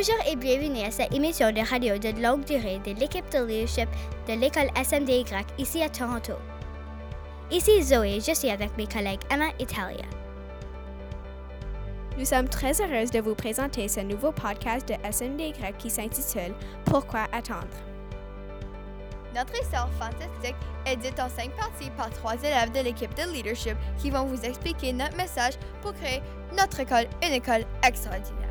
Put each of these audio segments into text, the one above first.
Bonjour et bienvenue à cette émission de radio de longue durée de l'équipe de leadership de l'école SMDY ici à Toronto. Ici Zoé, je suis avec mes collègues Emma et Talia. Nous sommes très heureuses de vous présenter ce nouveau podcast de SMDY qui s'intitule Pourquoi attendre? Notre histoire fantastique est dite en cinq parties par trois élèves de l'équipe de leadership qui vont vous expliquer notre message pour créer notre école une école extraordinaire.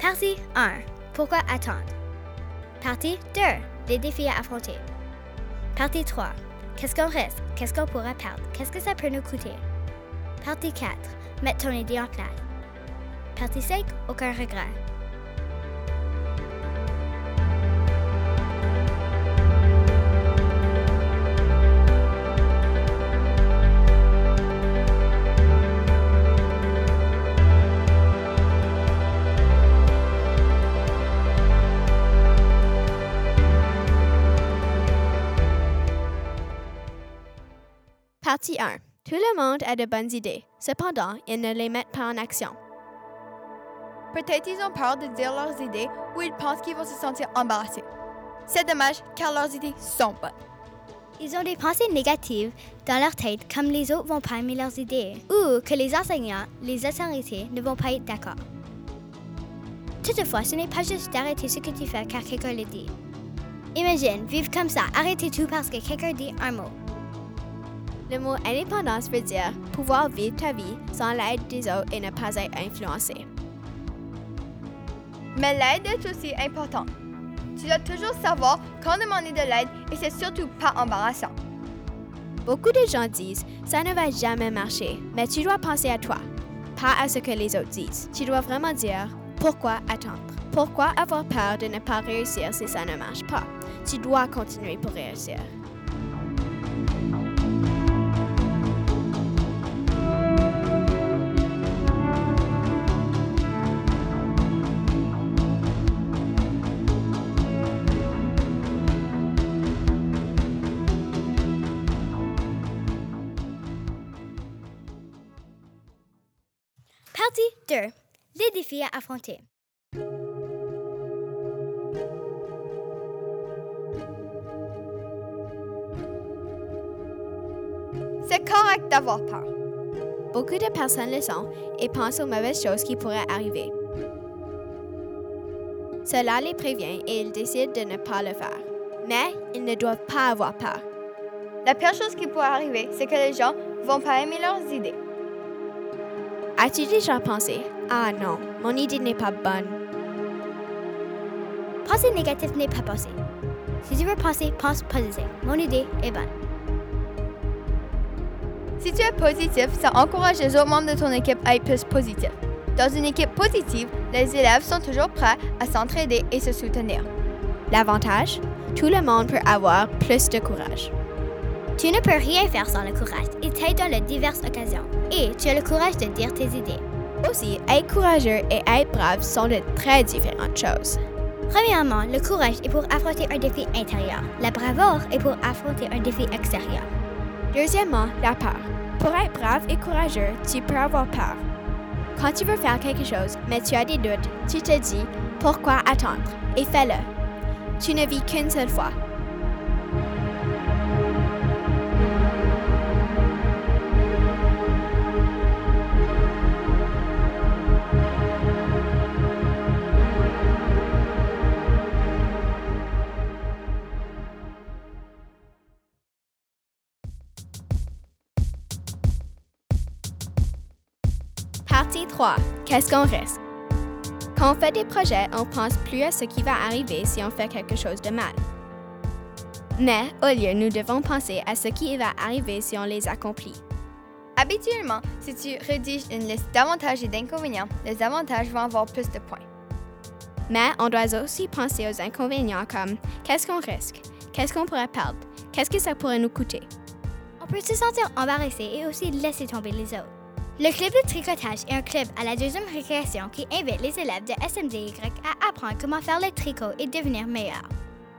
Partie 1. Pourquoi attendre? Partie 2. Les défis à affronter. Partie 3. Qu'est-ce qu'on reste? Qu'est-ce qu'on pourra perdre? Qu'est-ce que ça peut nous coûter? Partie 4. Mettre ton idée en place. Partie 5. Aucun regret. Partie 1. Tout le monde a de bonnes idées. Cependant, ils ne les mettent pas en action. Peut-être ils ont peur de dire leurs idées ou ils pensent qu'ils vont se sentir embarrassés. C'est dommage car leurs idées sont bonnes. Ils ont des pensées négatives dans leur tête comme les autres vont pas aimer leurs idées ou que les enseignants, les autorités ne vont pas être d'accord. Toutefois, ce n'est pas juste d'arrêter ce que tu fais car quelqu'un le dit. Imagine vivre comme ça, arrêter tout parce que quelqu'un dit un mot. Le mot indépendance veut dire pouvoir vivre ta vie sans l'aide des autres et ne pas être influencé. Mais l'aide est aussi importante. Tu dois toujours savoir quand demander de l'aide et c'est surtout pas embarrassant. Beaucoup de gens disent ça ne va jamais marcher, mais tu dois penser à toi, pas à ce que les autres disent. Tu dois vraiment dire pourquoi attendre? Pourquoi avoir peur de ne pas réussir si ça ne marche pas? Tu dois continuer pour réussir. Partie 2. Les défis à affronter. C'est correct d'avoir peur. Beaucoup de personnes le sont et pensent aux mauvaises choses qui pourraient arriver. Cela les prévient et ils décident de ne pas le faire. Mais ils ne doivent pas avoir peur. La pire chose qui pourrait arriver, c'est que les gens vont pas aimer leurs idées. As-tu déjà pensé? Ah non, mon idée n'est pas bonne. Penser négatif n'est pas possible. Si tu veux penser, pense positif. Mon idée est bonne. Si tu es positif, ça encourage les autres membres de ton équipe à être plus positifs. Dans une équipe positive, les élèves sont toujours prêts à s'entraider et se soutenir. L'avantage? Tout le monde peut avoir plus de courage. Tu ne peux rien faire sans le courage. Il t'aide dans les diverses occasions. Et tu as le courage de dire tes idées. Aussi, être courageux et être brave sont de très différentes choses. Premièrement, le courage est pour affronter un défi intérieur. La bravoure est pour affronter un défi extérieur. Deuxièmement, la peur. Pour être brave et courageux, tu peux avoir peur. Quand tu veux faire quelque chose, mais tu as des doutes, tu te dis pourquoi attendre? Et fais-le. Tu ne vis qu'une seule fois. 3. Qu'est-ce qu'on risque? Quand on fait des projets, on pense plus à ce qui va arriver si on fait quelque chose de mal. Mais au lieu, nous devons penser à ce qui va arriver si on les accomplit. Habituellement, si tu rédiges une liste d'avantages et d'inconvénients, les avantages vont avoir plus de points. Mais on doit aussi penser aux inconvénients comme qu'est-ce qu'on risque, qu'est-ce qu'on pourrait perdre, qu'est-ce que ça pourrait nous coûter? On peut se sentir embarrassé et aussi laisser tomber les autres. Le club de tricotage est un club à la deuxième récréation qui invite les élèves de SMDY à apprendre comment faire le tricot et devenir meilleurs.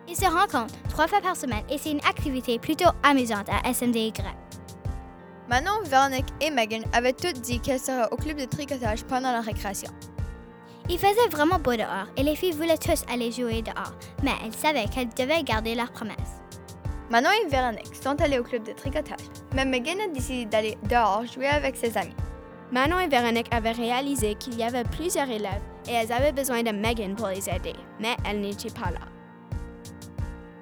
Ils se rencontrent trois fois par semaine et c'est une activité plutôt amusante à SMDY. Manon, Véronique et Megan avaient toutes dit qu'elles seraient au club de tricotage pendant la récréation. Il faisait vraiment beau dehors et les filles voulaient tous aller jouer dehors, mais elles savaient qu'elles devaient garder leur promesse. Manon et Véronique sont allées au club de tricotage, mais Megan a décidé d'aller dehors jouer avec ses amis. Manon et Véronique avaient réalisé qu'il y avait plusieurs élèves et elles avaient besoin de Megan pour les aider, mais elle n'était pas là.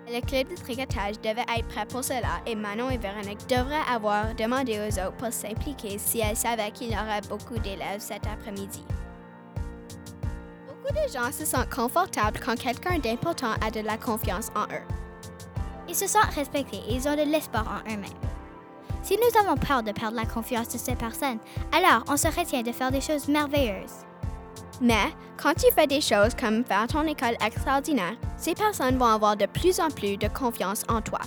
Le club de tricotage devait être prêt pour cela et Manon et Véronique devraient avoir demandé aux autres pour s'impliquer si elles savaient qu'il y aurait beaucoup d'élèves cet après-midi. Beaucoup de gens se sentent confortables quand quelqu'un d'important a de la confiance en eux. Ils se sentent respectés et ils ont de l'espoir en eux-mêmes. Si nous avons peur de perdre la confiance de ces personnes, alors on se retient de faire des choses merveilleuses. Mais quand tu fais des choses comme faire ton école extraordinaire, ces personnes vont avoir de plus en plus de confiance en toi.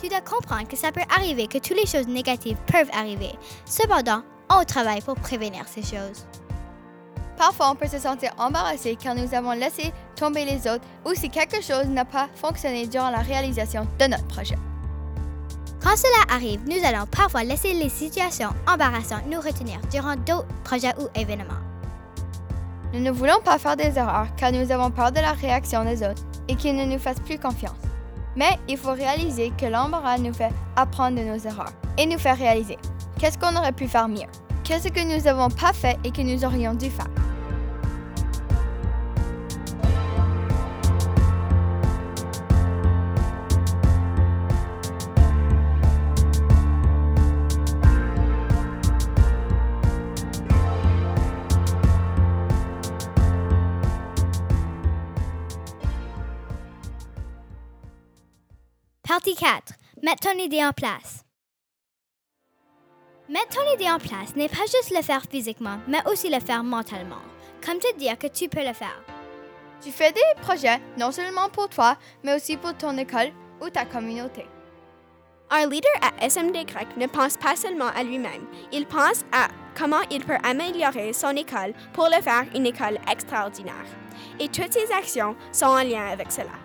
Tu dois comprendre que ça peut arriver que toutes les choses négatives peuvent arriver. Cependant, on travaille pour prévenir ces choses. Parfois, on peut se sentir embarrassé car nous avons laissé tomber les autres ou si quelque chose n'a pas fonctionné durant la réalisation de notre projet. Quand cela arrive, nous allons parfois laisser les situations embarrassantes nous retenir durant d'autres projets ou événements. Nous ne voulons pas faire des erreurs car nous avons peur de la réaction des autres et qu'ils ne nous fassent plus confiance. Mais il faut réaliser que l'embarras nous fait apprendre de nos erreurs et nous fait réaliser qu'est-ce qu'on aurait pu faire mieux, qu'est-ce que nous n'avons pas fait et que nous aurions dû faire. Partie 4. Mettre ton idée en place. Mettre ton idée en place n'est pas juste le faire physiquement, mais aussi le faire mentalement. Comme te dire que tu peux le faire. Tu fais des projets non seulement pour toi, mais aussi pour ton école ou ta communauté. Un leader à SMD Grec ne pense pas seulement à lui-même, il pense à comment il peut améliorer son école pour le faire une école extraordinaire. Et toutes ses actions sont en lien avec cela.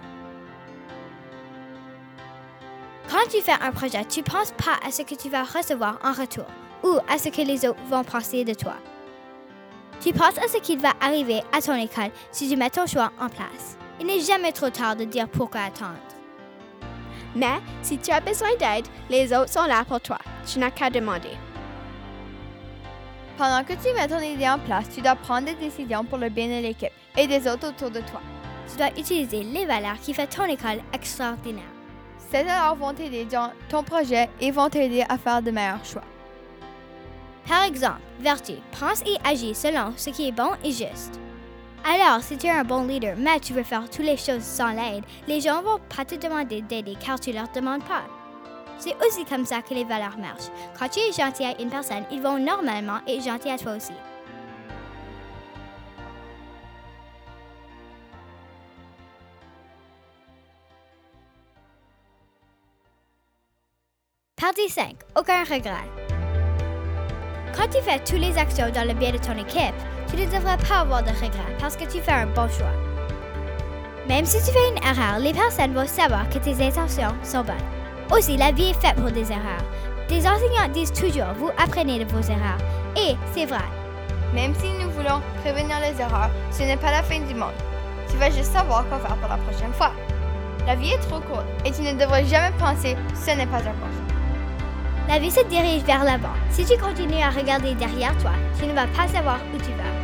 Quand tu fais un projet, tu ne penses pas à ce que tu vas recevoir en retour ou à ce que les autres vont penser de toi. Tu penses à ce qui va arriver à ton école si tu mets ton choix en place. Il n'est jamais trop tard de dire pourquoi attendre. Mais si tu as besoin d'aide, les autres sont là pour toi. Tu n'as qu'à demander. Pendant que tu mets ton idée en place, tu dois prendre des décisions pour le bien de l'équipe et des autres autour de toi. Tu dois utiliser les valeurs qui font ton école extraordinaire. Ces valeurs vont t'aider dans ton projet et vont t'aider à faire de meilleurs choix. Par exemple, vertu, pense et agis selon ce qui est bon et juste. Alors, si tu es un bon leader, mais tu veux faire toutes les choses sans l'aide, les gens vont pas te demander d'aider car tu leur demandes pas. C'est aussi comme ça que les valeurs marchent. Quand tu es gentil à une personne, ils vont normalement être gentils à toi aussi. Partie 5. Aucun regret. Quand tu fais toutes les actions dans le bien de ton équipe, tu ne devrais pas avoir de regrets parce que tu fais un bon choix. Même si tu fais une erreur, les personnes vont savoir que tes intentions sont bonnes. Aussi, la vie est faite pour des erreurs. Des enseignants disent toujours, vous apprenez de vos erreurs. Et c'est vrai. Même si nous voulons prévenir les erreurs, ce n'est pas la fin du monde. Tu vas juste savoir quoi faire pour la prochaine fois. La vie est trop courte et tu ne devrais jamais penser ce n'est pas important. La vie se dirige vers l'avant. Si tu continues à regarder derrière toi, tu ne vas pas savoir où tu vas.